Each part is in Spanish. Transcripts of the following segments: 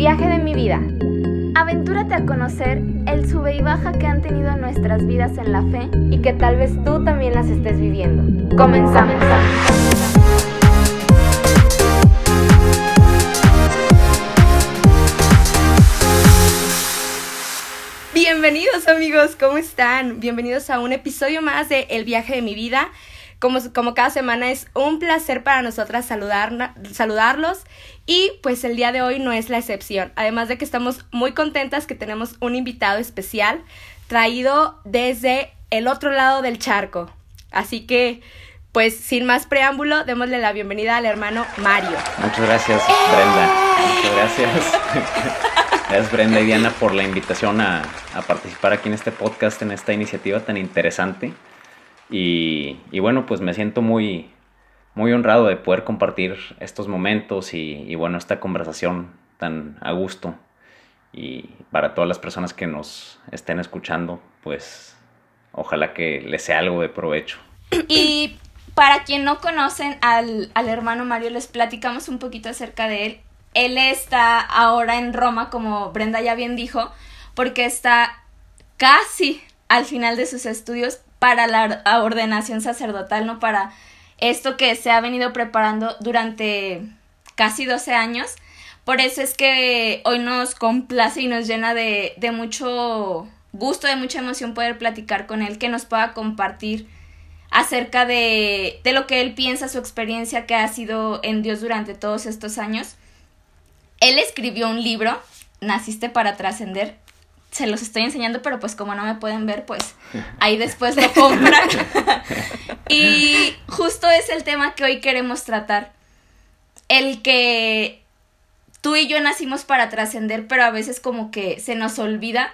viaje de mi vida. Aventúrate a conocer el sube y baja que han tenido nuestras vidas en la fe y que tal vez tú también las estés viviendo. Comenzamos. Bienvenidos amigos, ¿cómo están? Bienvenidos a un episodio más de El viaje de mi vida. Como, como cada semana es un placer para nosotras saludar, saludarlos y pues el día de hoy no es la excepción. Además de que estamos muy contentas que tenemos un invitado especial traído desde el otro lado del charco. Así que pues sin más preámbulo, démosle la bienvenida al hermano Mario. Muchas gracias, Brenda. Muchas gracias. Gracias Brenda y Diana por la invitación a, a, participar aquí en este podcast, en esta iniciativa tan interesante. Y, bueno, pues me siento muy, muy honrado de poder compartir estos momentos y, y, bueno, esta conversación tan a gusto. Y para todas las personas que nos estén escuchando, pues ojalá que les sea algo de provecho. Y para quien no conocen al, al hermano Mario, les platicamos un poquito acerca de él. Él está ahora en Roma, como Brenda ya bien dijo, porque está casi al final de sus estudios para la ordenación sacerdotal, ¿no? Para esto que se ha venido preparando durante casi 12 años. Por eso es que hoy nos complace y nos llena de, de mucho gusto, de mucha emoción poder platicar con él, que nos pueda compartir acerca de, de lo que él piensa, su experiencia que ha sido en Dios durante todos estos años. Él escribió un libro, Naciste para trascender, se los estoy enseñando, pero pues como no me pueden ver, pues ahí después lo compran. y justo es el tema que hoy queremos tratar. El que tú y yo nacimos para trascender, pero a veces como que se nos olvida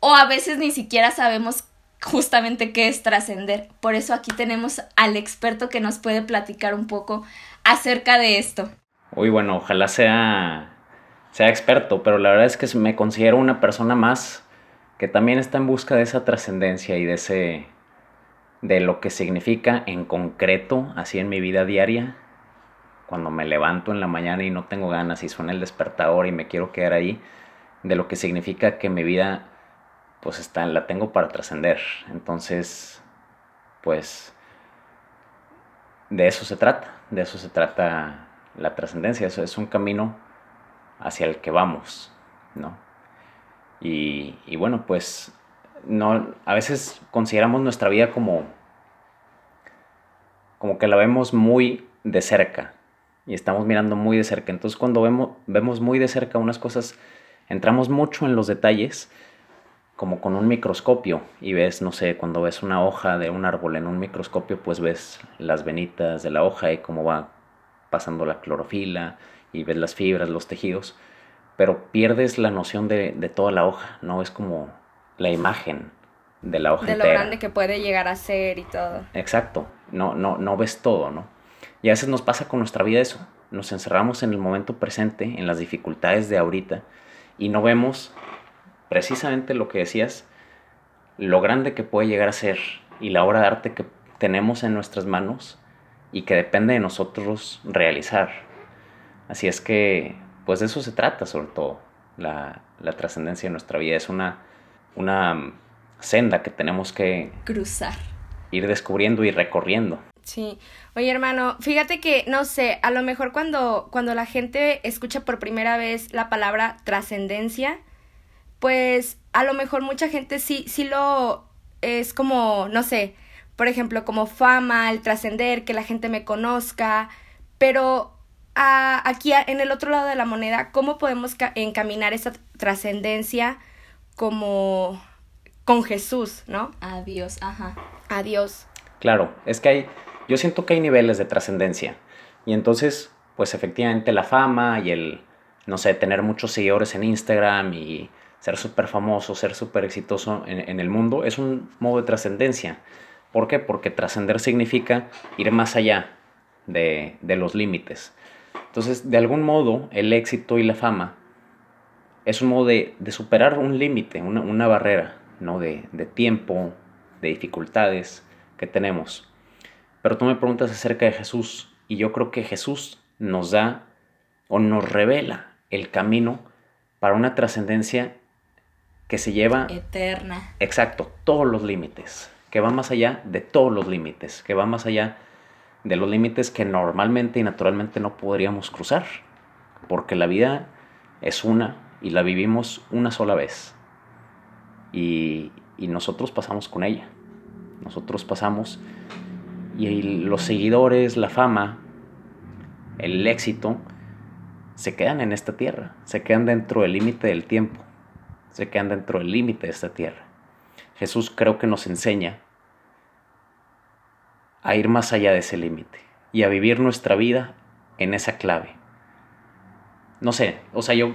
o a veces ni siquiera sabemos justamente qué es trascender. Por eso aquí tenemos al experto que nos puede platicar un poco acerca de esto. Uy, bueno, ojalá sea sea experto, pero la verdad es que me considero una persona más que también está en busca de esa trascendencia y de ese de lo que significa en concreto así en mi vida diaria cuando me levanto en la mañana y no tengo ganas y suena el despertador y me quiero quedar ahí de lo que significa que mi vida pues está la tengo para trascender. Entonces pues de eso se trata de eso se trata la trascendencia eso es un camino hacia el que vamos, ¿no? Y, bueno, pues no, a veces consideramos nuestra vida como, como que la vemos muy de cerca y estamos mirando muy de cerca. Entonces cuando vemos, vemos muy de cerca unas cosas, entramos mucho en los detalles como con un microscopio y ves, no sé, cuando ves una hoja de un árbol en un microscopio, pues ves las venitas de la hoja y cómo va pasando la clorofila y ves las fibras, los tejidos, pero pierdes la noción de, de toda la hoja, ¿no? Es como la imagen de la hoja. De lo grande que puede llegar a ser y todo. Exacto, no, no, no ves todo, ¿no? Y a veces nos pasa con nuestra vida eso, nos encerramos en el momento presente, en las dificultades de ahorita, y no vemos precisamente lo que decías, lo grande que puede llegar a ser y la obra de arte que tenemos en nuestras manos y que depende de nosotros realizar. Así es que, pues de eso se trata sobre todo. La, la trascendencia de nuestra vida es una, una senda que tenemos que cruzar. Ir descubriendo y recorriendo. Sí. Oye, hermano, fíjate que, no sé, a lo mejor cuando, cuando la gente escucha por primera vez la palabra trascendencia, pues a lo mejor mucha gente sí, sí lo es como, no sé, por ejemplo, como fama, el trascender, que la gente me conozca, pero aquí en el otro lado de la moneda, ¿cómo podemos encaminar esa trascendencia como con Jesús, ¿no? A Dios, ajá. A Dios. Claro, es que hay, yo siento que hay niveles de trascendencia. Y entonces, pues efectivamente la fama y el, no sé, tener muchos seguidores en Instagram y ser súper famoso, ser súper exitoso en, en, el mundo, es un modo de trascendencia. ¿Por qué? Porque trascender significa ir más allá de, de los límites. Entonces, de algún modo, el éxito y la fama es un modo de, de superar un límite, una, una, barrera, ¿no? De, de, tiempo, de dificultades que tenemos. Pero tú me preguntas acerca de Jesús y yo creo que Jesús nos da o nos revela el camino para una trascendencia que se lleva... Eterna. Exacto, todos los límites, que va más allá de todos los límites, que va más allá de los límites que normalmente y naturalmente no podríamos cruzar, porque la vida es una y la vivimos una sola vez. Y, y nosotros pasamos con ella. Nosotros pasamos y los seguidores, la fama, el éxito, se quedan en esta tierra, se quedan dentro del límite del tiempo, se quedan dentro del límite de esta tierra. Jesús creo que nos enseña a ir más allá de ese límite y a vivir nuestra vida en esa clave. No sé, o sea, yo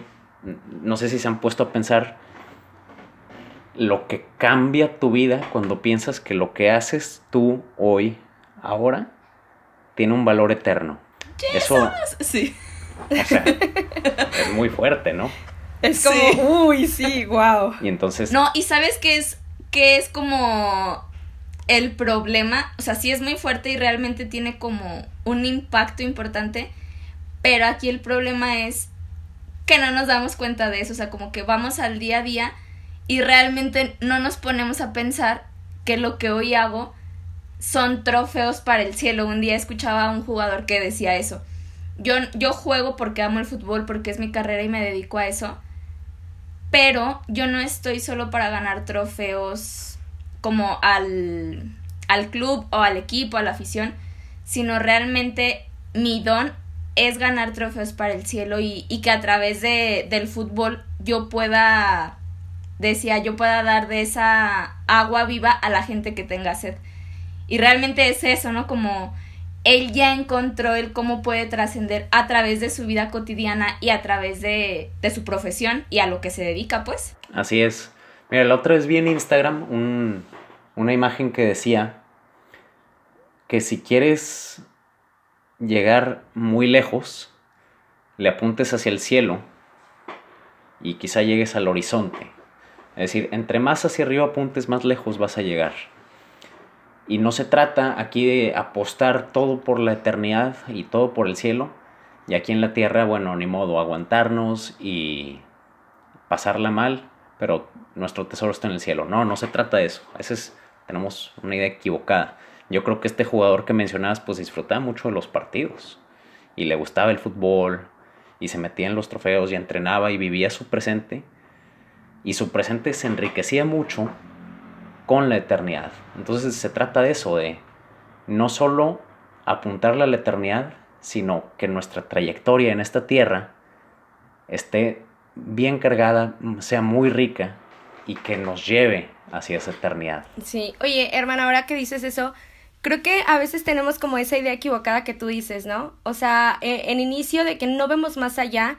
no sé si se han puesto a pensar lo que cambia tu vida cuando piensas que lo que haces tú hoy, ahora, tiene un valor eterno. Eso, sí. O sea, es muy fuerte, ¿no? Es como, uy, sí, wow. Y entonces. No, y sabes qué es, que es como el problema, o sea, sí es muy fuerte y realmente tiene como un impacto importante, pero aquí el problema es que no nos damos cuenta de eso, o sea, como que vamos al día a día y realmente no nos ponemos a pensar que lo que hoy hago son trofeos para el cielo. Un día escuchaba a un jugador que decía eso. Yo, yo juego porque amo el fútbol, porque es mi carrera y me dedico a eso. Pero yo no estoy solo para ganar trofeos como al, al club o al equipo, a la afición, sino realmente mi don es ganar trofeos para el cielo y, y que a través de, del fútbol yo pueda decía yo pueda dar de esa agua viva a la gente que tenga sed. Y realmente es eso, ¿no? Como él ya encontró el cómo puede trascender a través de su vida cotidiana y a través de, de, su profesión y a lo que se dedica, pues. Así es. Mira, la otra vez vi en Instagram un, una imagen que decía que si quieres llegar muy lejos, le apuntes hacia el cielo y quizá llegues al horizonte. Es decir, entre más hacia arriba apuntes, más lejos vas a llegar. Y no se trata aquí de apostar todo por la eternidad y todo por el cielo. Y aquí en la tierra, bueno, ni modo, aguantarnos y pasarla mal, pero nuestro tesoro está en el cielo. No, no se trata de eso. Ese es, tenemos una idea equivocada. Yo creo que este jugador que mencionabas, pues disfrutaba mucho de los partidos. Y le gustaba el fútbol. Y se metía en los trofeos y entrenaba y vivía su presente y su presente se enriquecía mucho con la eternidad. Entonces se trata de eso, de no solo apuntarle a la eternidad, sino que nuestra trayectoria en esta tierra esté bien cargada, sea muy rica y que nos lleve hacia esa eternidad. Sí, oye, hermana, ahora que dices eso, creo que a veces tenemos como esa idea equivocada que tú dices, ¿no? O sea, e, en inicio de que no vemos más allá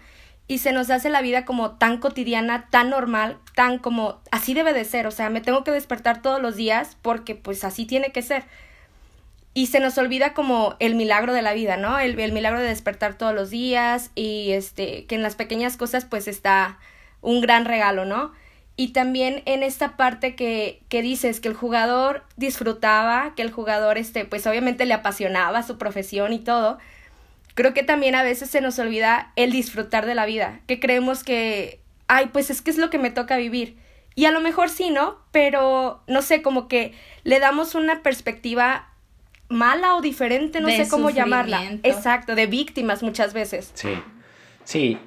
y se nos hace la vida como tan cotidiana, tan normal, tan como así debe de ser, o sea, me tengo que despertar todos los días porque pues así tiene que ser. Y se nos olvida como el milagro de la vida, ¿no? El, el milagro de despertar todos los días y este, que en las pequeñas cosas pues está un gran regalo, ¿no? Y también en esta parte que, que dices que el jugador disfrutaba, que el jugador, este, pues obviamente le apasionaba su profesión y todo, creo que también a veces se nos olvida el disfrutar de la vida, que creemos que, ay, pues es que es lo que me toca vivir. Y a lo mejor sí, ¿no? Pero no sé, como que le damos una perspectiva mala o diferente, no sé cómo llamarla. Exacto, de víctimas muchas veces. Sí, sí.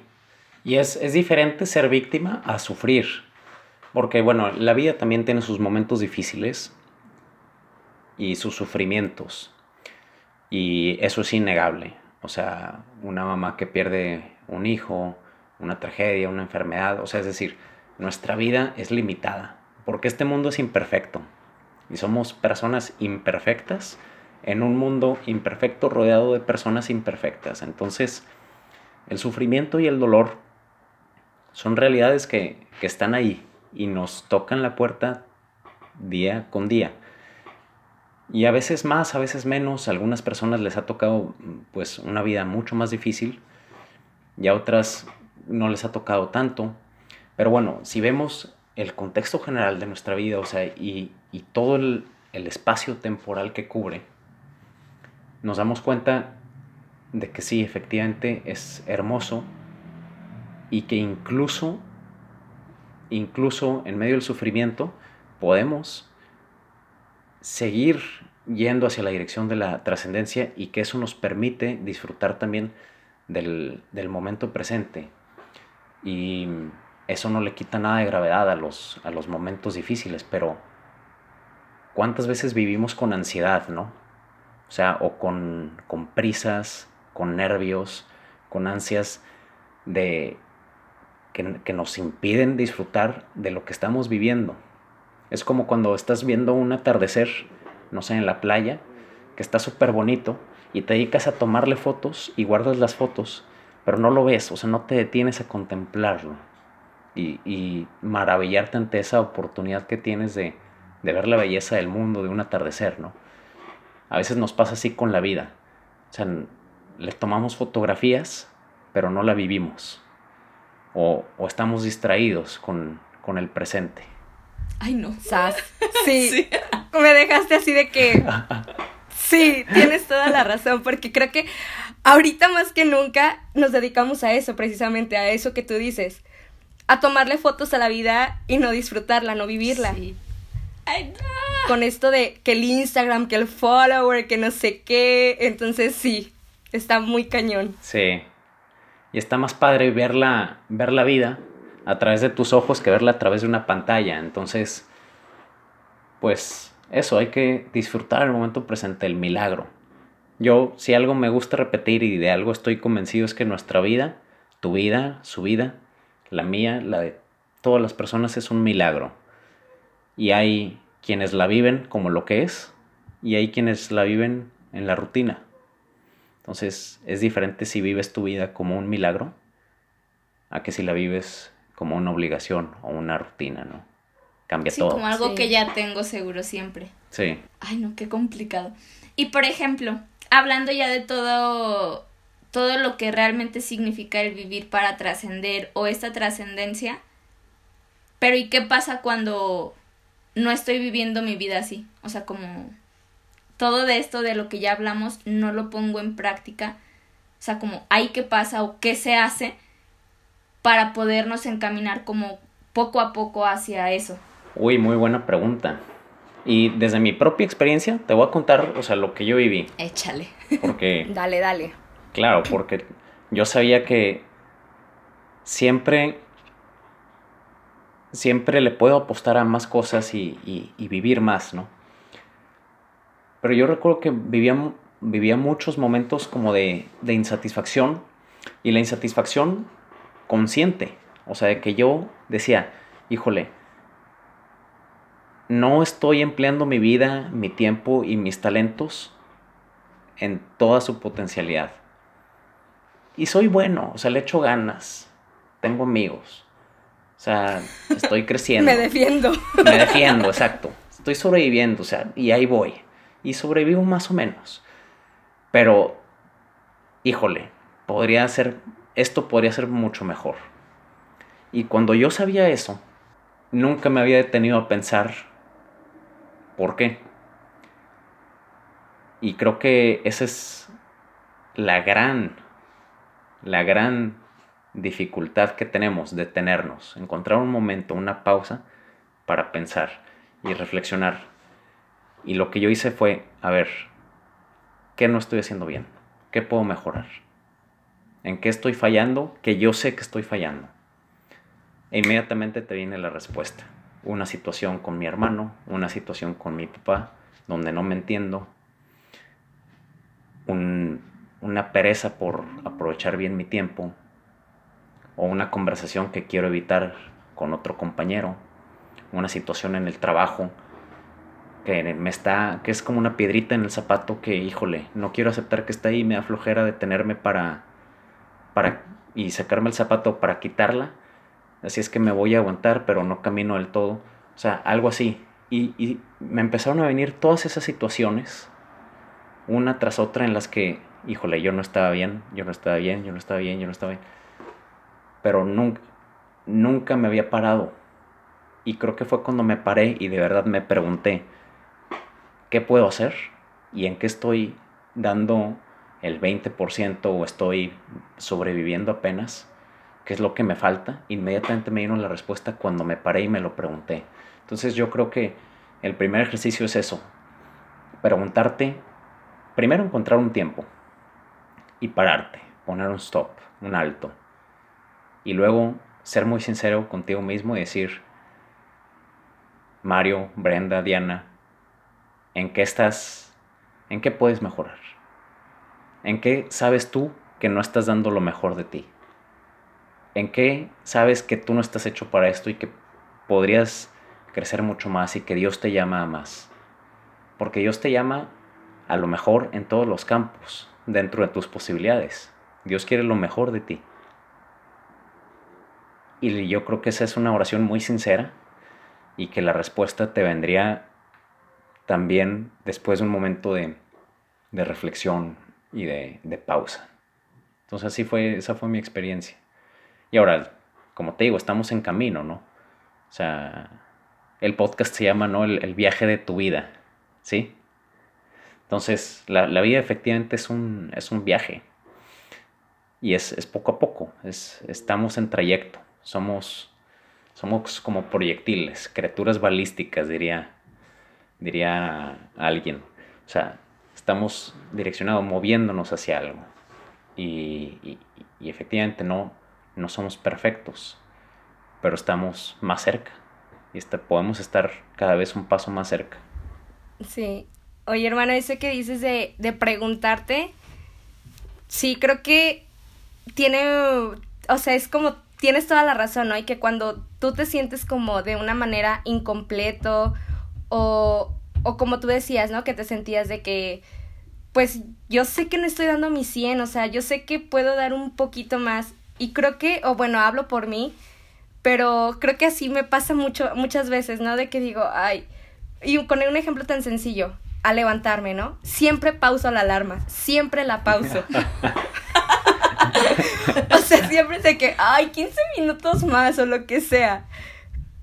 Y es, es diferente ser víctima a sufrir. Porque, bueno, la vida también tiene sus momentos difíciles y sus sufrimientos. Y eso es innegable. O sea, una mamá que pierde un hijo, una tragedia, una enfermedad. O sea, es decir, nuestra vida es limitada. Porque este mundo es imperfecto. Y somos personas imperfectas en un mundo imperfecto rodeado de personas imperfectas. Entonces, el sufrimiento y el dolor son realidades que, que están ahí y nos tocan la puerta día con día. Y a veces más, a veces menos, a algunas personas les ha tocado pues una vida mucho más difícil y a otras no les ha tocado tanto. Pero bueno, si vemos el contexto general de nuestra vida, o sea, y, y todo el, el espacio temporal que cubre, nos damos cuenta de que sí, efectivamente es hermoso y que incluso incluso en medio del sufrimiento, podemos seguir yendo hacia la dirección de la trascendencia y que eso nos permite disfrutar también del, momento presente. Y eso no le quita nada de gravedad a los, a los momentos difíciles, pero ¿cuántas veces vivimos con ansiedad, no? O sea, o con, con prisas, con nervios, con ansias de que, nos impiden disfrutar de lo que estamos viviendo. Es como cuando estás viendo un atardecer, no sé, en la playa, que está súper bonito, y te dedicas a tomarle fotos y guardas las fotos, pero no lo ves, o sea, no te detienes a contemplarlo y, y maravillarte ante esa oportunidad que tienes de, de ver la belleza del mundo, de un atardecer, ¿no? A veces nos pasa así con la vida. O sea, le tomamos fotografías, pero no la vivimos. O, o estamos distraídos con, con, el presente. Ay, no. Sas. Sí. sí. Me dejaste así de que. Sí, tienes toda la razón, porque creo que ahorita más que nunca nos dedicamos a eso, precisamente, a eso que tú dices. A tomarle fotos a la vida y no disfrutarla, no vivirla. Sí. Ay, no. Con esto de que el Instagram, que el follower, que no sé qué. Entonces sí, está muy cañón. Sí. Y está más padre ver la, ver la vida a través de tus ojos que verla a través de una pantalla. Entonces, pues eso, hay que disfrutar el momento presente, el milagro. Yo, si algo me gusta repetir y de algo estoy convencido es que nuestra vida, tu vida, su vida, la mía, la de todas las personas es un milagro. Y hay quienes la viven como lo que es y hay quienes la viven en la rutina. Entonces es diferente si vives tu vida como un milagro a que si la vives como una obligación o una rutina, ¿no? Cambia sí, todo. Como algo que ya tengo seguro siempre. Sí. Ay, no, qué complicado. Y por ejemplo, hablando ya de todo todo lo que realmente significa el vivir para trascender o esta trascendencia, pero ¿y qué pasa cuando no estoy viviendo mi vida así? O sea, como todo de esto de lo que ya hablamos no lo pongo en práctica. O sea, como hay qué pasa o qué se hace para podernos encaminar como poco a poco hacia eso. Uy, muy buena pregunta. Y desde mi propia experiencia te voy a contar, o sea, lo que yo viví. Échale. Porque... dale, dale. Claro, porque yo sabía que siempre, siempre le puedo apostar a más cosas y, y, y vivir más, ¿no? Pero yo recuerdo que vivía, vivía muchos momentos como de, de insatisfacción y la insatisfacción consciente. O sea, de que yo decía, híjole, no estoy empleando mi vida, mi tiempo y mis talentos en toda su potencialidad. Y soy bueno, o sea, le echo ganas, tengo amigos, o sea, estoy creciendo. Me defiendo. Me defiendo, exacto. Estoy sobreviviendo, o sea, y ahí voy y sobrevivo más o menos. Pero, híjole, podría ser, esto podría ser mucho mejor. Y cuando yo sabía eso, nunca me había detenido a pensar por qué. Y creo que esa es la gran, la gran dificultad que tenemos, detenernos, encontrar un momento, una pausa para pensar y reflexionar y lo que yo hice fue, a ver, ¿qué no estoy haciendo bien? ¿Qué puedo mejorar? ¿En qué estoy fallando? Que yo sé que estoy fallando. E inmediatamente te viene la respuesta. Una situación con mi hermano, una situación con mi papá, donde no me entiendo, una pereza por aprovechar bien mi tiempo, o una conversación que quiero evitar con otro compañero, una situación en el trabajo que me está, que es como una piedrita en el zapato que, híjole, no quiero aceptar que está ahí, me da flojera detenerme para, para, y sacarme el zapato para quitarla, así es que me voy a aguantar, pero no camino del todo, o sea, algo así. Y, y me empezaron a venir todas esas situaciones, una tras otra, en las que, híjole, yo no estaba bien, yo no estaba bien, yo no estaba bien, yo no estaba bien, pero nunca, nunca me había parado. Y creo que fue cuando me paré y de verdad me pregunté, qué puedo hacer y en qué estoy dando el 20% o estoy sobreviviendo apenas qué es lo que me falta, inmediatamente me dieron la respuesta cuando me paré y me lo pregunté. Entonces yo creo que el primer ejercicio es eso, preguntarte, primero encontrar un tiempo y pararte, poner un stop, un alto, y luego ser muy sincero contigo mismo y decir, Mario, Brenda, Diana, ¿en qué estás? ¿En qué puedes mejorar? ¿En qué sabes tú que no estás dando lo mejor de ti? ¿En qué sabes que tú no estás hecho para esto y que podrías crecer mucho más y que Dios te llama a más? Porque Dios te llama a lo mejor en todos los campos, dentro de tus posibilidades. Dios quiere lo mejor de ti. Y yo creo que esa es una oración muy sincera y que la respuesta te vendría también después de un momento de, reflexión y de, de, pausa. Entonces así fue, esa fue mi experiencia. Y ahora, como te digo, estamos en camino, ¿no? O sea, el podcast se llama, ¿no? El, viaje de tu vida, ¿sí? Entonces, la, vida efectivamente es un, es un viaje. Y es, es poco a poco, es, estamos en trayecto somos, somos como proyectiles, criaturas balísticas, diría, diría alguien. O sea, estamos direccionados, moviéndonos hacia algo. Y, efectivamente no, no somos perfectos, pero estamos más cerca. Y este, podemos estar cada vez un paso más cerca. Sí. Oye, hermano, eso que dices de, de preguntarte, sí, creo que tiene, o sea, es como tienes toda la razón, ¿no? Y que cuando tú te sientes como de una manera incompleto o, o como tú decías, ¿no? Que te sentías de que, pues yo sé que no estoy dando mi 100, o sea, yo sé que puedo dar un poquito más. Y creo que, o bueno, hablo por mí, pero creo que así me pasa mucho, muchas veces, ¿no? De que digo, ay, y con un ejemplo tan sencillo, a levantarme, ¿no? Siempre pauso la alarma, siempre la pauso. o sea, siempre sé que, ay, 15 minutos más o lo que sea.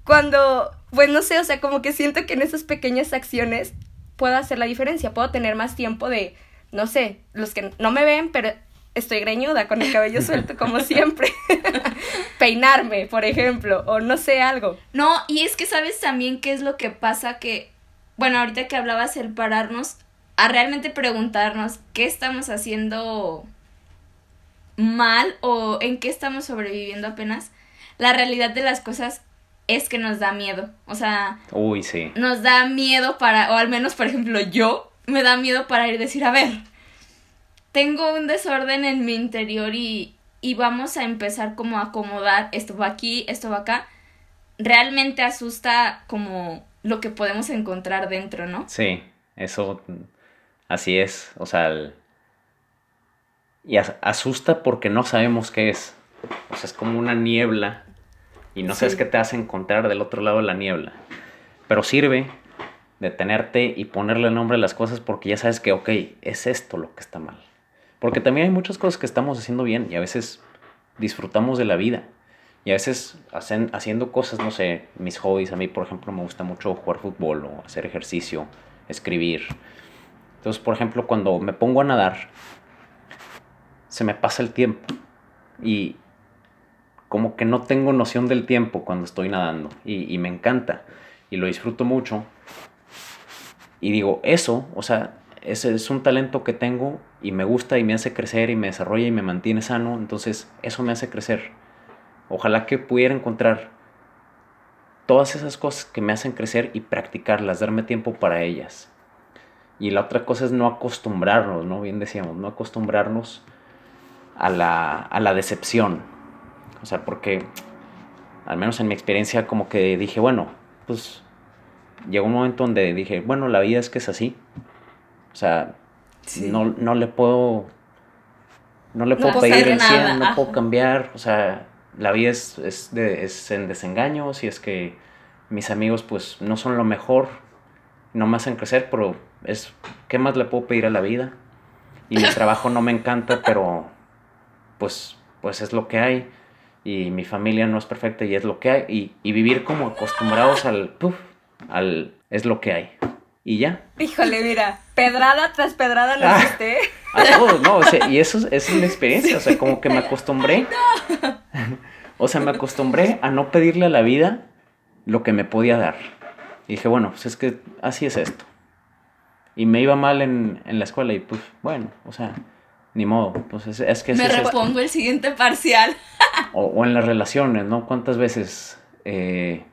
Cuando, pues no sé, o sea, como que siento que en esas pequeñas acciones puedo hacer la diferencia, puedo tener más tiempo de, no sé, los que no me ven, pero estoy greñuda con el cabello suelto como siempre. Peinarme, por ejemplo, o no sé, algo. No, y es que sabes también qué es lo que pasa que, bueno, ahorita que hablabas el pararnos a realmente preguntarnos qué estamos haciendo mal o en qué estamos sobreviviendo apenas, la realidad de las cosas es que nos da miedo. O sea, Uy, sí. Nos da miedo para, o al menos, por ejemplo, yo me da miedo para ir a decir, a ver, tengo un desorden en mi interior y, y vamos a empezar como a acomodar, esto va aquí, esto va acá. Realmente asusta como lo que podemos encontrar dentro, ¿no? Sí, eso así es. O sea, el, y asusta porque no sabemos qué es. O sea, es como una niebla y no sabes qué te hace encontrar del otro lado de la niebla. Pero sirve detenerte y ponerle nombre a las cosas porque ya sabes que, ok, es esto lo que está mal. Porque también hay muchas cosas que estamos haciendo bien y a veces disfrutamos de la vida. Y a veces hacen, haciendo cosas, no sé, mis hobbies, a mí por ejemplo me gusta mucho jugar fútbol o hacer ejercicio, escribir. Entonces, por ejemplo, cuando me pongo a nadar, se me pasa el tiempo y como que no tengo noción del tiempo cuando estoy nadando y, me encanta y lo disfruto mucho y digo, eso, o sea, ese es un talento que tengo y me gusta y me hace crecer y me desarrolla y me mantiene sano, entonces eso me hace crecer. Ojalá que pudiera encontrar todas esas cosas que me hacen crecer y practicarlas, darme tiempo para ellas. Y la otra cosa es no acostumbrarnos, ¿no? Bien decíamos, no acostumbrarnos a la, a la decepción. O sea, porque al menos en mi experiencia como que dije, bueno, pues llegó un momento donde dije, bueno, la vida es que es así. O sea, no, no le puedo... No le puedo pedir el 100, no puedo cambiar. O sea, la vida es, es, de, es en desengaño. Si es que mis amigos pues no son lo mejor, no me hacen crecer, pero es, ¿qué más le puedo pedir a la vida? Y mi trabajo no me encanta, pero pues, pues es lo que hay y mi familia no es perfecta y es lo que hay y, vivir como acostumbrados al, al es lo que hay y ya. Híjole, mira, pedrada tras pedrada lo Ah. hiciste. A todos, ¿no? O sea, y eso, es- es la experiencia, o sea, como que me acostumbré. O sea, me acostumbré a no pedirle a la vida lo que me podía dar. Y dije, bueno, pues es que así es esto. Y me iba mal en, en la escuela y pues, bueno, o sea, ni modo. Pues es, es que Me es repongo el siguiente parcial. O, o en las relaciones, ¿no? ¿Cuántas veces? eh,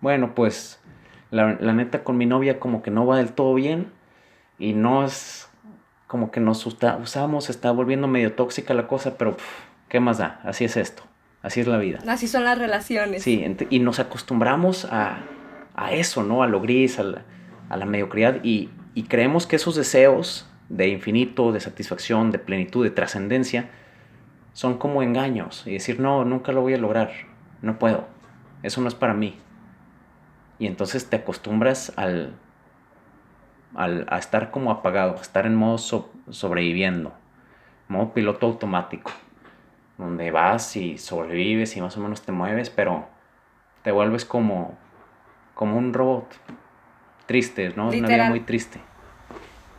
bueno, pues la, la neta con mi novia como que no va del todo bien y no es como que nos usa- usamos, está volviendo medio tóxica la cosa, pero pf, ¿qué más da? Así es esto, así es la vida. Así son las relaciones. Sí, y nos acostumbramos a, a eso, ¿no? A lo gris, a la, a la mediocridad y, y creemos que esos deseos de infinito, de satisfacción, de plenitud, de trascendencia, son como engaños y decir, no, nunca lo voy a lograr, no puedo, eso no es para mí. Y entonces te acostumbras al, al- a estar como apagado, a estar en modo so- sobreviviendo, modo piloto automático, donde vas y sobrevives y más o menos te mueves, pero te vuelves como, como un robot. Triste, ¿no? Una vida Literal. muy triste.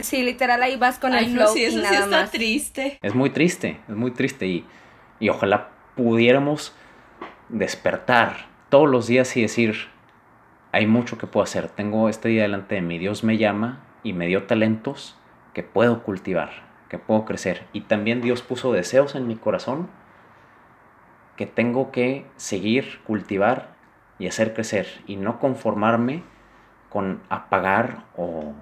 Sí, literal ahí vas con Ay, el no, flow sí, y eso sí nada está más. triste. Es muy triste, es muy triste y, y ojalá pudiéramos despertar todos los días y decir, hay mucho que puedo hacer, tengo este día delante de mí, Dios me llama y me dio talentos que puedo cultivar, que puedo crecer y también Dios puso deseos en mi corazón que tengo que seguir, cultivar y hacer crecer y no conformarme con apagar o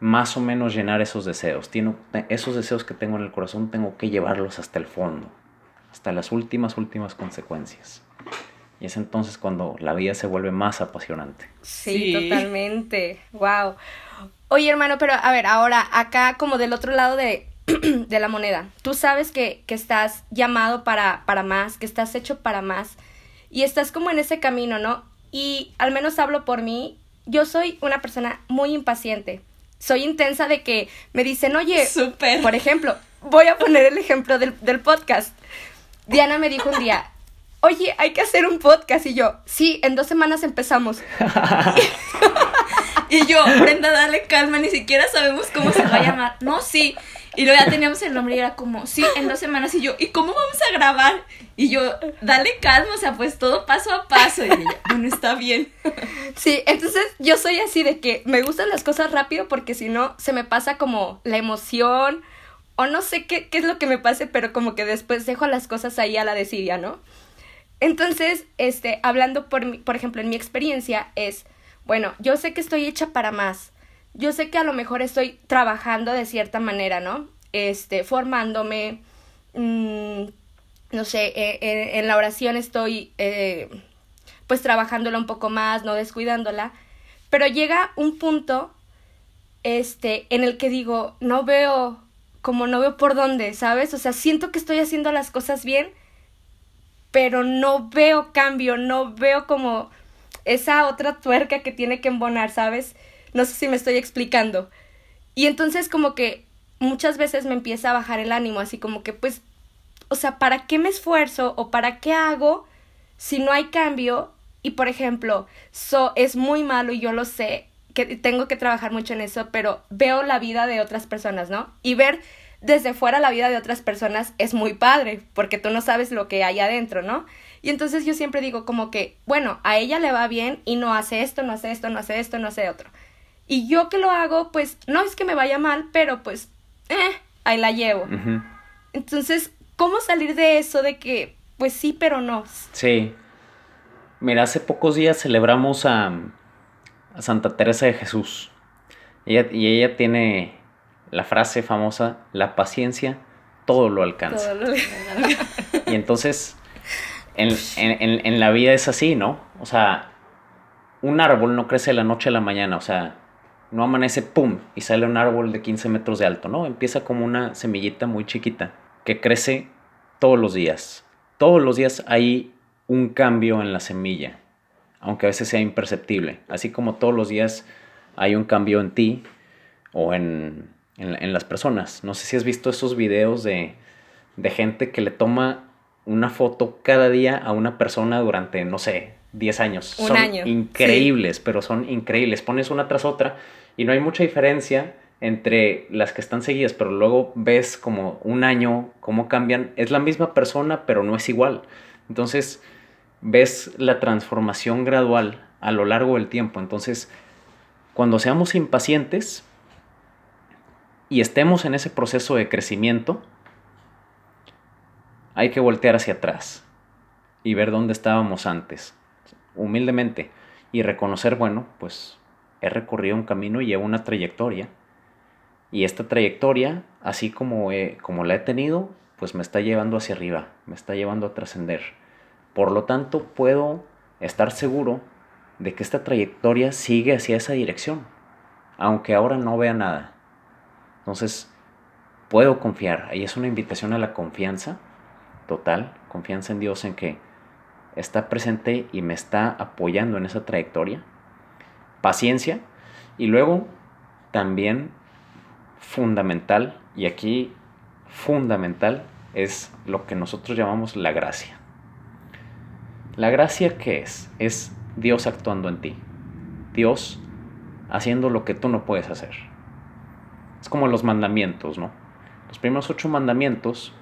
más o menos llenar esos deseos. Tiene, esos deseos que tengo en el corazón tengo que llevarlos hasta el fondo, hasta las últimas, últimas consecuencias. Y es entonces cuando la vida se vuelve más apasionante. Sí, Sí. totalmente. Wow. Oye, hermano, pero a ver, ahora acá como del otro lado de, de la moneda, tú sabes que, que estás llamado para, para más, que estás hecho para más, y estás como en ese camino, ¿no? Y al menos hablo por mí, yo soy una persona muy impaciente. Soy intensa de que me dicen, oye, Súper. por ejemplo, voy a poner el ejemplo del, del podcast. Diana me dijo un día, oye, hay que hacer un podcast. Y yo, sí, en dos semanas empezamos. Y yo, Brenda, dale calma, ni siquiera sabemos cómo se va a llamar. No, sí. Y luego ya teníamos el nombre y era como, sí, en dos semanas. Y yo, ¿y cómo vamos a grabar? Y yo, dale calma, o sea, pues todo paso a paso. Y ella, bueno, está bien. Sí, entonces yo soy así de que me gustan las cosas rápido porque si no se me pasa como la emoción o no sé qué, qué es lo que me pase, pero como que después dejo las cosas ahí a la desidia, ¿no? Entonces, este, hablando por, mi- por ejemplo, en mi experiencia es, bueno, yo sé que estoy hecha para más. Yo sé que a lo mejor estoy trabajando de cierta manera, ¿no? Este, formándome, mm, no sé, eh, eh, en la oración estoy, eh, pues, trabajándola un poco más, no descuidándola. Pero llega un punto, este, en el que digo, no veo, como no veo por dónde, ¿sabes? O sea, siento que estoy haciendo las cosas bien, pero no veo cambio, no veo como esa otra tuerca que tiene que embonar, ¿sabes? No sé si me estoy explicando. Y entonces como que muchas veces me empieza a bajar el ánimo, así como que pues, o sea, ¿para qué me esfuerzo o para qué hago si no hay cambio? Y por ejemplo, so, es muy malo y yo lo sé, que tengo que trabajar mucho en eso, pero veo la vida de otras personas, ¿no? Y ver desde fuera la vida de otras personas es muy padre, porque tú no sabes lo que hay adentro, ¿no? Y entonces yo siempre digo como que, bueno, a ella le va bien y no hace esto, no hace esto, no hace esto, no hace otro. Y yo que lo hago, pues no es que me vaya mal, pero pues, eh, ahí la llevo. Entonces, ¿cómo salir de eso de que, pues sí, pero no? Sí. Mira, hace pocos días celebramos a, a Santa Teresa de Jesús. Ella- y ella tiene la frase famosa, la paciencia todo lo alcanza. Todo lo- Y entonces, en, en- en- en la vida es así, ¿no? O sea, un árbol no crece de la noche a la mañana, o sea, no amanece, ¡pum! y sale un árbol de 15 metros de alto, ¿no? Empieza como una semillita muy chiquita que crece todos los días. Todos los días hay un cambio en la semilla, aunque a veces sea imperceptible. Así como todos los días hay un cambio en ti o en, en- en las personas. No sé si has visto esos videos de, de gente que le toma una foto cada día a una persona durante, no sé, 10 años. Un son año, sí. increíbles, pero son increíbles. Pones una tras otra Y no hay mucha diferencia entre las que están seguidas, pero luego ves como un año, cómo cambian. Es la misma persona, pero no es igual. Entonces, ves la transformación gradual a lo largo del tiempo. Entonces, cuando seamos impacientes y estemos en ese proceso de crecimiento, hay que voltear hacia atrás y ver dónde estábamos antes, humildemente, y reconocer, bueno, pues he recorrido un camino y llevo una trayectoria. Y esta trayectoria, así como, como la he tenido, pues me está llevando hacia arriba, me está llevando a trascender. Por lo tanto, puedo estar seguro de que esta trayectoria sigue hacia esa dirección, aunque ahora no vea nada. Entonces, puedo confiar. Ahí es una invitación a la confianza total, confianza en Dios en que está presente y me está apoyando en esa trayectoria. Paciencia. Y luego, también fundamental, y aquí fundamental, es lo que nosotros llamamos la gracia. La gracia qué es? Es Dios actuando en ti. Dios haciendo lo que tú no puedes hacer. Es como los mandamientos, ¿no? Los primeros ocho mandamientos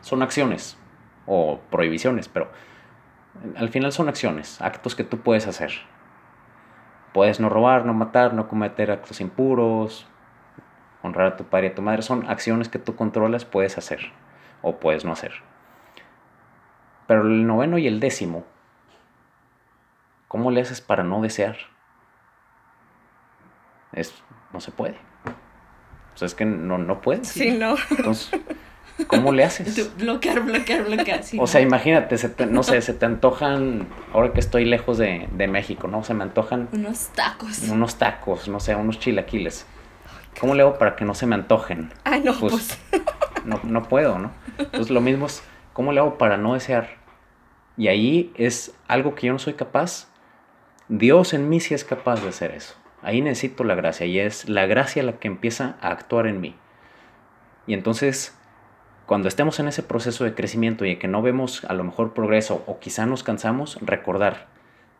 son acciones o prohibiciones, pero al final son acciones, actos que tú puedes hacer. Puedes no robar, no matar, no cometer actos impuros, honrar a tu padre y a tu madre. Son acciones que tú controlas, puedes hacer o puedes no hacer. Pero el noveno y el décimo, ¿cómo le haces para no desear? Es, no se puede. O sea, es que no, no puedes. Sí, no. Entonces, ¿cómo le haces? bloquear, bloquear, bloquear. o sea, imagínate, no sé, se te antojan, ahora que estoy lejos de, de, México, ¿no? Se me antojan... Unos tacos. Unos tacos, no sé, unos chilaquiles. ¿Cómo le hago para que no se me antojen? Ay, no, pues, pues. No, no puedo, ¿no? Entonces lo mismo es, ¿cómo le hago para no desear? Y ahí es algo que yo no soy capaz. Dios en mí sí es capaz de hacer eso. Ahí necesito la gracia y es la gracia la que empieza a actuar en mí. Y entonces, cuando estemos en ese proceso de crecimiento y que no vemos a lo mejor progreso o quizá nos cansamos, recordar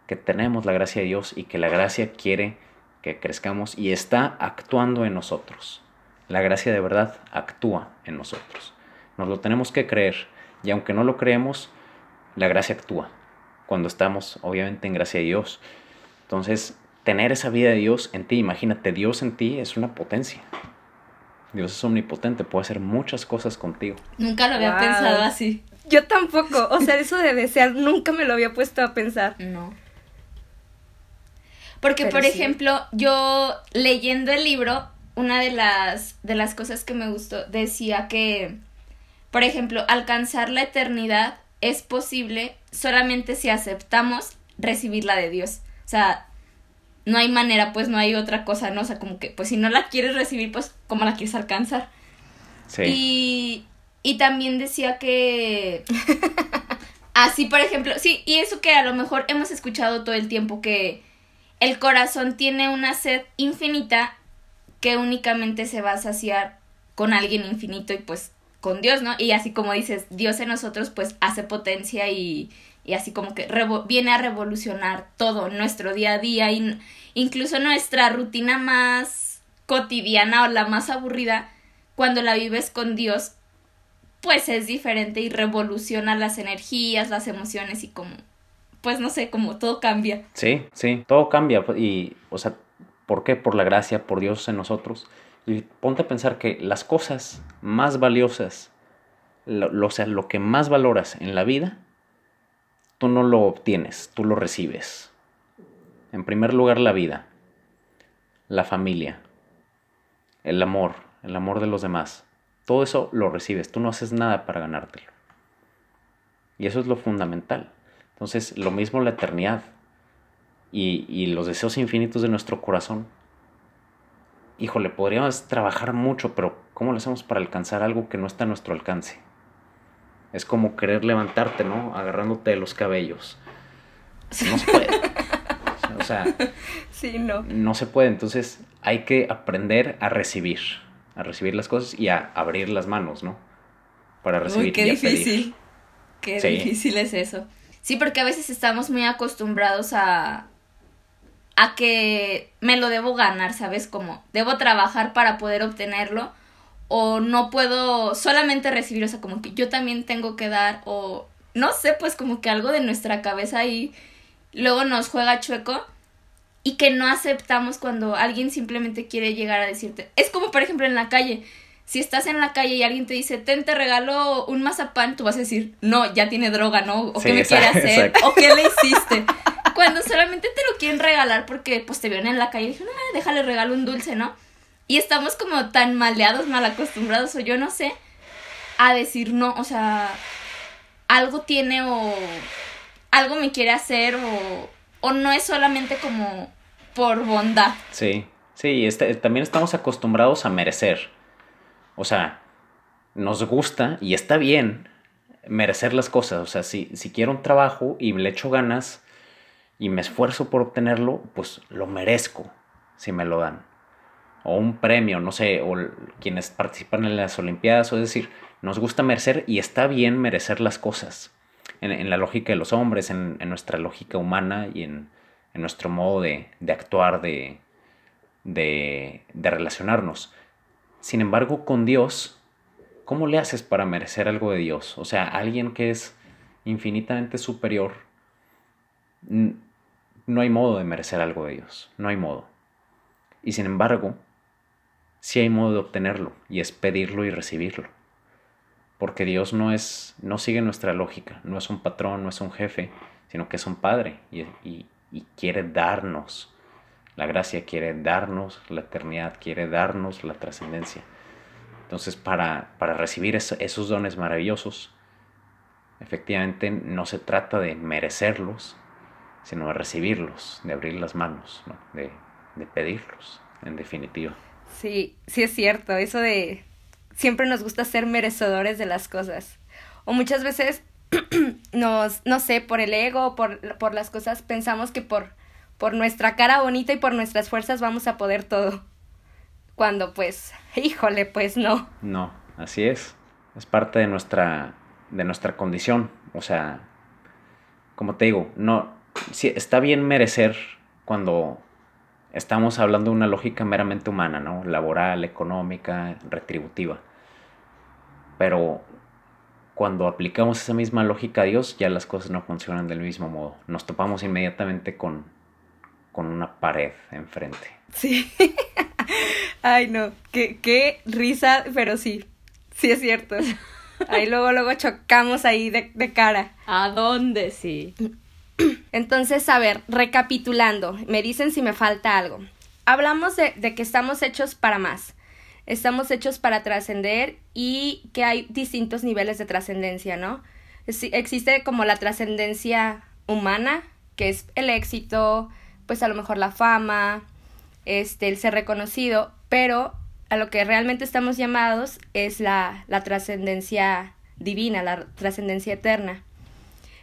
que tenemos la gracia de Dios y que la gracia quiere que crezcamos y está actuando en nosotros. La gracia de verdad actúa en nosotros. Nos lo tenemos que creer y aunque no lo creemos, la gracia actúa cuando estamos obviamente en gracia de Dios. Entonces, tener esa vida de Dios en ti, imagínate, Dios en ti es una potencia. Dios es omnipotente, puede hacer muchas cosas contigo. Nunca lo había pensado así. Yo tampoco, o sea, eso de desear nunca me lo había puesto a pensar. No. Porque, por ejemplo, yo leyendo el libro, una de las, de las cosas que me gustó decía que, por ejemplo, alcanzar la eternidad es posible solamente si aceptamos recibirla de Dios. O sea, no hay manera, pues no hay otra cosa, ¿no? O sea, como que, pues si no la quieres recibir, pues ¿cómo la quieres alcanzar? Sí. Y, y también decía que... Así, por ejemplo, sí, y eso que a lo mejor hemos escuchado todo el tiempo, que el corazón tiene una sed infinita que únicamente se va a saciar con alguien infinito y pues con Dios, ¿no? Y así como dices, Dios en nosotros pues hace potencia y, y así como que viene a revolucionar todo nuestro día a día y incluso nuestra rutina más cotidiana o la más aburrida, cuando la vives con Dios, pues es diferente y revoluciona las energías, las emociones y como, pues no sé, como todo cambia. Sí, sí, todo cambia y, o sea, ¿por qué? Por la gracia, por Dios en nosotros. Y ponte a pensar que las cosas más valiosas, lo, o sea, lo que más valoras en la vida, tú no lo obtienes, tú lo recibes. En primer lugar, la vida, la familia, el amor, el amor de los demás. Todo eso lo recibes, tú no haces nada para ganártelo. Y eso es lo fundamental. Entonces, lo mismo la eternidad y, los deseos infinitos de nuestro corazón híjole, podríamos trabajar mucho, pero ¿cómo lo hacemos para alcanzar algo que no está a nuestro alcance? Es como querer levantarte, ¿no? Agarrándote de los cabellos. No se puede. O sea, sí, no. No se puede. Entonces hay que aprender a recibir, a recibir las cosas y a abrir las manos, ¿no? Para recibir. Uy, qué difícil. Qué difícil es eso. Sí, porque a veces estamos muy acostumbrados a, a que me lo debo ganar, ¿sabes? Como debo trabajar para poder obtenerlo o no puedo solamente recibir, o sea, como que yo también tengo que dar o no sé, pues como que algo de nuestra cabeza ahí luego nos juega chueco y que no aceptamos cuando alguien simplemente quiere llegar a decirte. Es como por ejemplo en la calle. Si estás en la calle y alguien te dice, ten, te regalo un mazapán, tú vas a decir, no, ya tiene droga, ¿no? O qué me quiere hacer, o qué le hiciste. Cuando solamente te lo quieren regalar porque pues te vieron en la calle y dijeron, ah, déjale regalo un dulce, ¿no? Y estamos como tan maleados, mal acostumbrados, o yo no sé, a decir no, o sea, algo tiene o algo me quiere hacer o, o no es solamente como por bondad. Sí, sí, este, también estamos acostumbrados a merecer. O sea, nos gusta y está bien merecer las cosas. O sea, si, si quiero un trabajo y le echo ganas y me esfuerzo por obtenerlo, pues lo merezco si me lo dan. O un premio, no sé, o quienes participan en las Olimpiadas, o es decir, nos gusta merecer y está bien merecer las cosas. En, la lógica de los hombres, en, nuestra lógica humana y en, nuestro modo de, actuar, de, de, relacionarnos. Sin embargo, con Dios, ¿cómo le haces para merecer algo de Dios? O sea, alguien que es infinitamente superior, no hay modo de merecer algo de Dios, no hay modo. Y sin embargo, sí hay modo de obtenerlo, y es pedirlo y recibirlo porque Dios no es, no sigue nuestra lógica, no es un patrón, no es un jefe, sino que es un padre y, quiere darnos la gracia, quiere darnos la eternidad, quiere darnos la trascendencia. Entonces, para, para recibir esos dones maravillosos, efectivamente no se trata de merecerlos, sino de recibirlos, de abrir las manos, de, de pedirlos, en definitiva. Sí, sí es cierto, eso de siempre nos gusta ser merecedores de las cosas. O muchas veces nos, no sé, por el ego, por, por las cosas, pensamos que por, por nuestra cara bonita y por nuestras fuerzas vamos a poder todo. Cuando pues, híjole, pues no. No, así es. Es parte de nuestra, de nuestra condición. O sea, como te digo, no, sí, está bien merecer cuando estamos hablando de una lógica meramente humana, ¿no? Laboral, económica, retributiva. Pero cuando aplicamos esa misma lógica a Dios, ya las cosas no funcionan del mismo modo. Nos topamos inmediatamente con, con una pared enfrente. Sí. Ay, no. Qué, qué risa, pero sí. Sí es cierto. Ahí luego, luego chocamos ahí de, de cara. ¿A dónde sí? Entonces, a ver, recapitulando, me dicen si me falta algo. Hablamos de, que estamos hechos para más. Estamos hechos para trascender y que hay distintos niveles de trascendencia, ¿no? existe como la trascendencia humana, que es el éxito, pues a lo mejor la fama, este, el ser reconocido, pero a lo que realmente estamos llamados es la, la trascendencia divina, la trascendencia eterna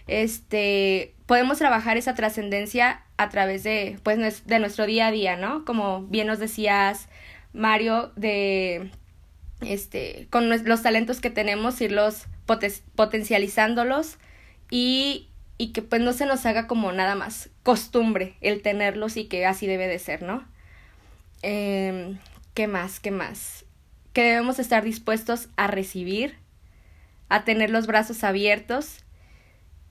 este, podemos trabajar esa trascendencia a través de, pues, de nuestro día a día, ¿no? Como bien nos decías, Mario, de, este, con los talentos que tenemos, irlos potencializándolos y, y que pues no se nos haga como nada más costumbre el tenerlos y que así debe de ser, ¿no? Em, ¿Qué más? ¿Qué más? Que debemos estar dispuestos a recibir, a tener los brazos abiertos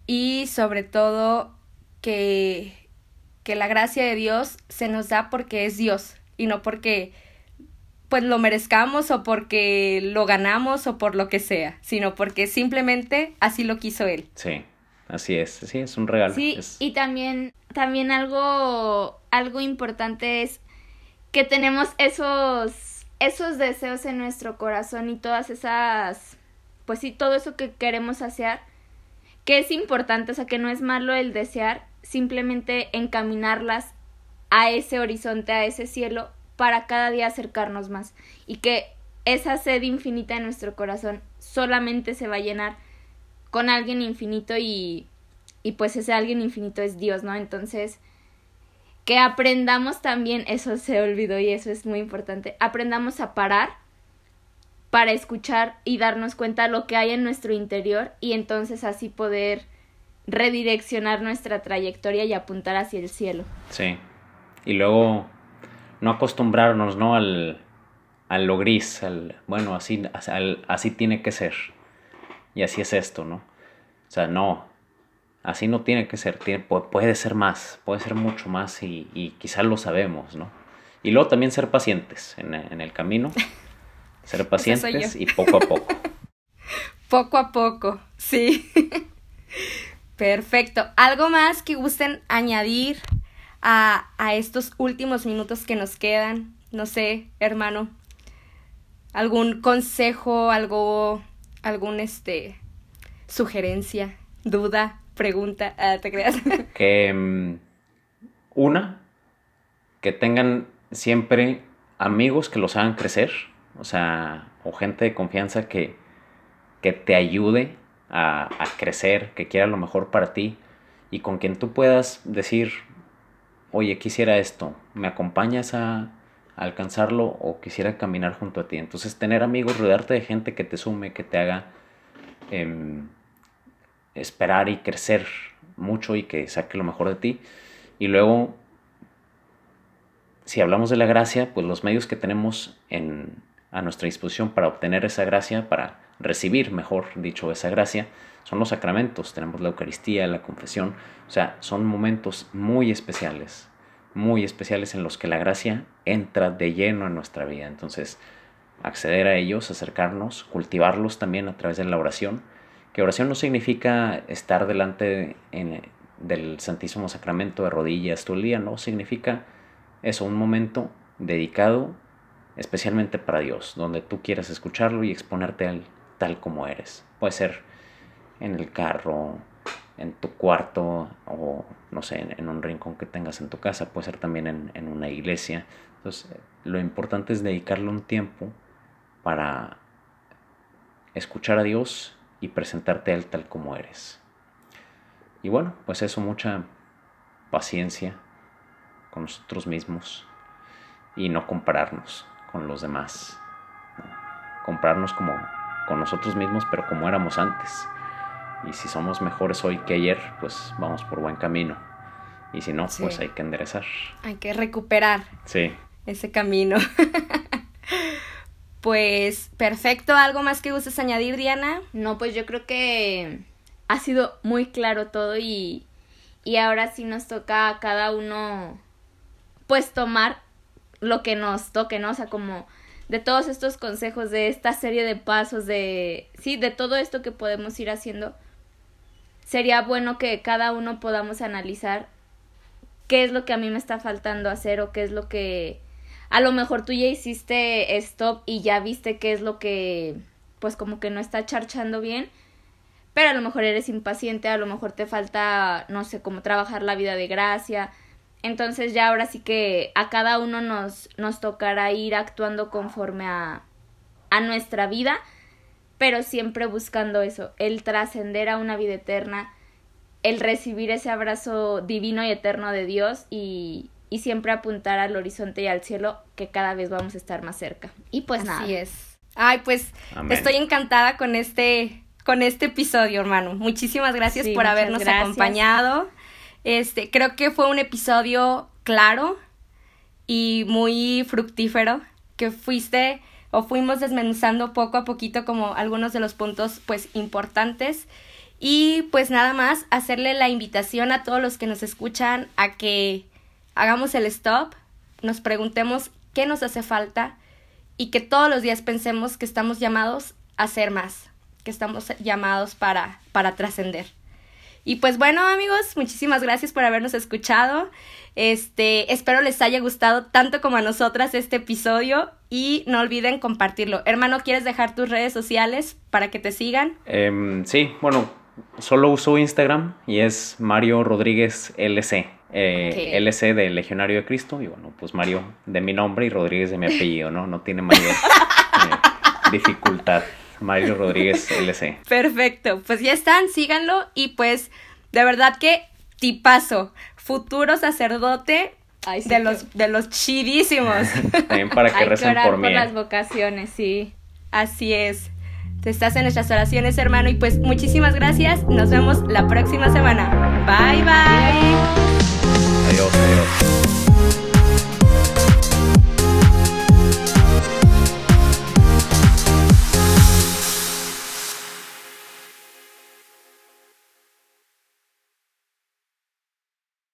y sobre todo que, que la gracia de Dios se nos da porque es Dios y no porque pues lo merezcamos o porque lo ganamos o por lo que sea, sino porque simplemente así lo quiso él. Sí, así es, sí, es un regalo. Sí, y también, también algo, algo importante es que tenemos esos, esos deseos en nuestro corazón y todas esas, pues sí, todo eso que queremos hacer que es importante, o sea, que no es malo el desear, simplemente encaminarlas a ese horizonte, a ese cielo, para cada día acercarnos más. Y que esa sed infinita en nuestro corazón solamente se va a llenar con alguien infinito y, y pues ese alguien infinito es Dios, ¿no? Entonces, que aprendamos también, eso se olvidó y eso es muy importante, aprendamos a parar para escuchar y darnos cuenta lo que hay en nuestro interior y entonces así poder redireccionar nuestra trayectoria y apuntar hacia el cielo. Sí, Y luego no acostumbrarnos, ¿no? Al, lo gris, al, bueno, así, así tiene que ser. Y así es esto, ¿no? O sea, no, así no tiene que ser, tiene, puede ser más, puede ser mucho más y, y quizás lo sabemos, ¿no? Y luego también ser pacientes en, en el camino, ser pacientes y poco a poco. poco a poco, sí. Perfecto. ¿Algo más que gusten añadir a, a estos últimos minutos que nos quedan? No sé, hermano. ¿Algún consejo, algo, algún este, sugerencia, duda, pregunta? Ah, ¿Te creas? que mm, una, que tengan siempre amigos que los hagan crecer, o sea, o gente de confianza que, que te ayude a, crecer, que quiera lo mejor para ti y con quien tú puedas decir, oye, quisiera esto, ¿me acompañas a, alcanzarlo o quisiera caminar junto a ti? Entonces, tener amigos, rodearte de gente que te sume, que te haga em, esperar y crecer mucho y que saque lo mejor de ti. Y luego, si hablamos de la gracia, pues los medios que tenemos en, a nuestra disposición para obtener esa gracia, para recibir, mejor dicho, esa gracia, son los sacramentos. Tenemos la Eucaristía, la confesión, o sea, son momentos muy especiales, muy especiales en los que la gracia entra de lleno en nuestra vida. Entonces, acceder a ellos, acercarnos, cultivarlos también a través de la oración, que oración no significa estar delante del Santísimo Sacramento de rodillas todo el día, no, significa eso, un momento dedicado especialmente para Dios, donde tú quieras escucharlo y exponerte al tal como eres. Puede ser en el carro, en tu cuarto o no sé, en, un rincón que tengas en tu casa, puede ser también en, en una iglesia. Entonces, lo importante es dedicarle un tiempo para escuchar a Dios y presentarte a Él tal como eres. Y bueno, pues eso, mucha paciencia con nosotros mismos y no compararnos con los demás. Compararnos como con nosotros mismos, pero como éramos antes. Y si somos mejores hoy que ayer, pues vamos por buen camino. Y si no, pues hay que enderezar. Hay que recuperar. Sí. Ese camino. pues perfecto. ¿Algo más que gustes añadir, Diana? No, pues yo creo que ha sido muy claro todo y, y ahora sí nos toca a cada uno pues tomar lo que nos toque, ¿no? O sea, como de todos estos consejos, de esta serie de pasos, de, sí, de todo esto que podemos ir haciendo, sería bueno que cada uno podamos analizar qué es lo que a mí me está faltando hacer o qué es lo que a lo mejor tú ya hiciste stop y ya viste qué es lo que pues como que no está charchando bien, pero a lo mejor eres impaciente, a lo mejor te falta, no sé, cómo trabajar la vida de gracia, entonces ya ahora sí que a cada uno nos, nos tocará ir actuando conforme a, a nuestra vida, pero siempre buscando eso, el trascender a una vida eterna, el recibir ese abrazo divino y eterno de Dios y, y siempre apuntar al horizonte y al cielo que cada vez vamos a estar más cerca. Y pues nada. Así es. Ay, pues estoy encantada con este con este episodio, hermano. Muchísimas gracias por habernos acompañado. Este, creo que fue un episodio claro y muy fructífero que fuiste o fuimos desmenuzando poco a poquito como algunos de los puntos pues importantes y pues nada más hacerle la invitación a todos los que nos escuchan a que hagamos el stop, nos preguntemos qué nos hace falta y que todos los días pensemos que estamos llamados a ser más, que estamos llamados para, para trascender. Y pues bueno, amigos, muchísimas gracias por habernos escuchado. Este, espero les haya gustado tanto como a nosotras este episodio y no olviden compartirlo. Hermano, ¿quieres dejar tus redes sociales para que te sigan? Em, sí, bueno, solo uso Instagram y es Mario Rodríguez LC. Eh, LC de Legionario de Cristo y bueno, pues Mario de mi nombre y Rodríguez de mi apellido, ¿no? No tiene mayor eh, dificultad. Mario Rodríguez LC. Perfecto, pues ya están, síganlo y pues de verdad que tipazo, futuro sacerdote de los de los chidísimos. También para que recen por mí. por las vocaciones, sí. Así es. Te estás en nuestras oraciones, hermano, y pues muchísimas gracias. Nos vemos la próxima semana. Bye bye.